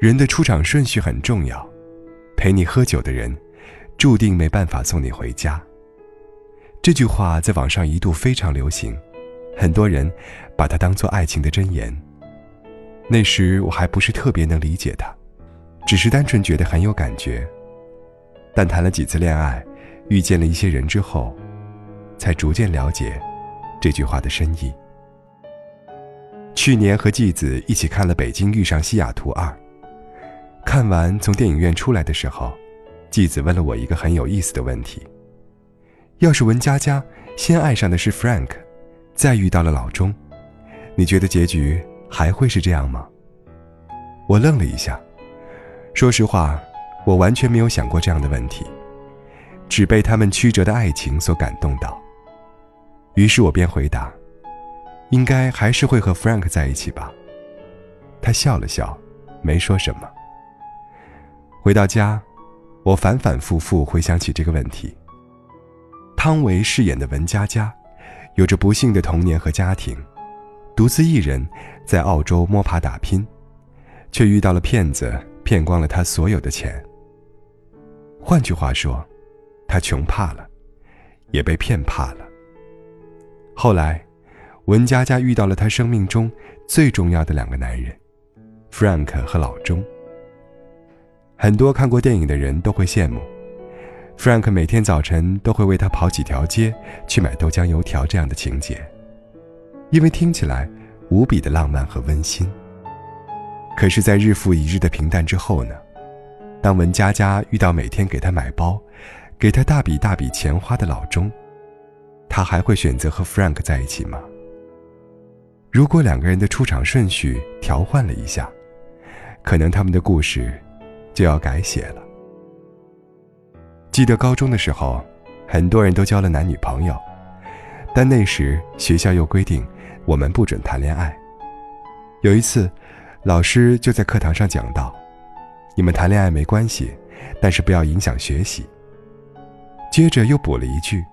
人的出场顺序很重要，陪你喝酒的人，注定没办法送你回家。这句话在网上一度非常流行，很多人把它当做爱情的箴言。那时我还不是特别能理解它，只是单纯觉得很有感觉。但谈了几次恋爱，遇见了一些人之后，才逐渐了解这句话的深意。去年和继子一起看了《北京遇上西雅图二》。看完从电影院出来的时候，继子问了我一个很有意思的问题：要是文佳佳先爱上的是 Frank，再遇到了老钟，你觉得结局还会是这样吗？我愣了一下，说实话，我完全没有想过这样的问题，只被他们曲折的爱情所感动到。于是我便回答：应该还是会和 Frank 在一起吧。他笑了笑，没说什么。回到家，我反反复复回想起这个问题。汤唯饰演的文佳佳，有着不幸的童年和家庭，独自一人在澳洲摸爬打拼，却遇到了骗子，骗光了他所有的钱。换句话说，他穷怕了，也被骗怕了。后来，文佳佳遇到了她生命中最重要的两个男人，Frank 和老钟。很多看过电影的人都会羡慕，Frank 每天早晨都会为她跑几条街去买豆浆油条这样的情节，因为听起来无比的浪漫和温馨。可是，在日复一日的平淡之后呢？当文佳佳遇到每天给她买包、给她大笔大笔钱花的老钟，她还会选择和 Frank 在一起吗？如果两个人的出场顺序调换了一下，可能他们的故事。就要改写了。记得高中的时候，很多人都交了男女朋友，但那时学校又规定我们不准谈恋爱。有一次，老师就在课堂上讲到：“你们谈恋爱没关系，但是不要影响学习。”接着又补了一句：“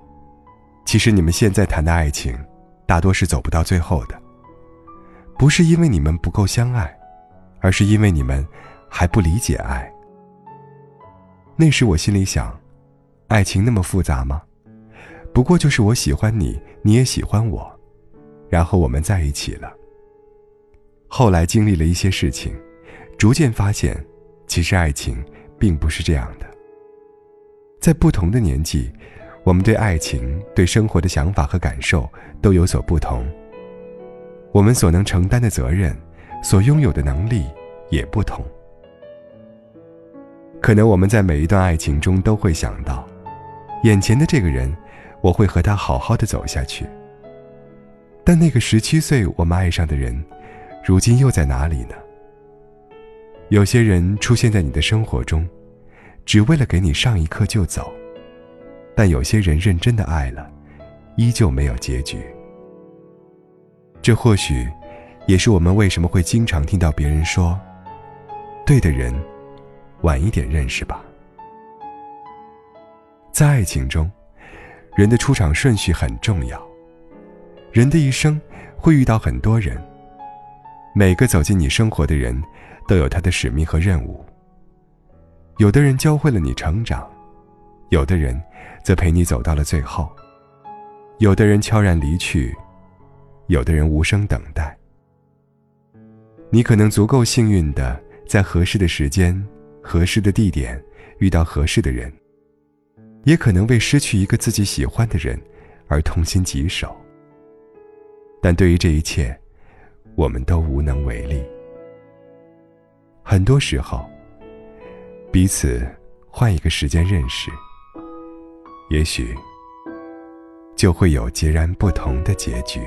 其实你们现在谈的爱情，大多是走不到最后的，不是因为你们不够相爱，而是因为你们。”还不理解爱。那时我心里想，爱情那么复杂吗？不过就是我喜欢你，你也喜欢我，然后我们在一起了。后来经历了一些事情，逐渐发现，其实爱情并不是这样的。在不同的年纪，我们对爱情、对生活的想法和感受都有所不同。我们所能承担的责任，所拥有的能力也不同。可能我们在每一段爱情中都会想到，眼前的这个人，我会和他好好的走下去。但那个十七岁我们爱上的人，如今又在哪里呢？有些人出现在你的生活中，只为了给你上一课就走；但有些人认真的爱了，依旧没有结局。这或许，也是我们为什么会经常听到别人说：“对的人。”晚一点认识吧。在爱情中，人的出场顺序很重要。人的一生会遇到很多人，每个走进你生活的人，都有他的使命和任务。有的人教会了你成长，有的人则陪你走到了最后，有的人悄然离去，有的人无声等待。你可能足够幸运的，在合适的时间。合适的地点，遇到合适的人，也可能为失去一个自己喜欢的人而痛心疾首。但对于这一切，我们都无能为力。很多时候，彼此换一个时间认识，也许就会有截然不同的结局。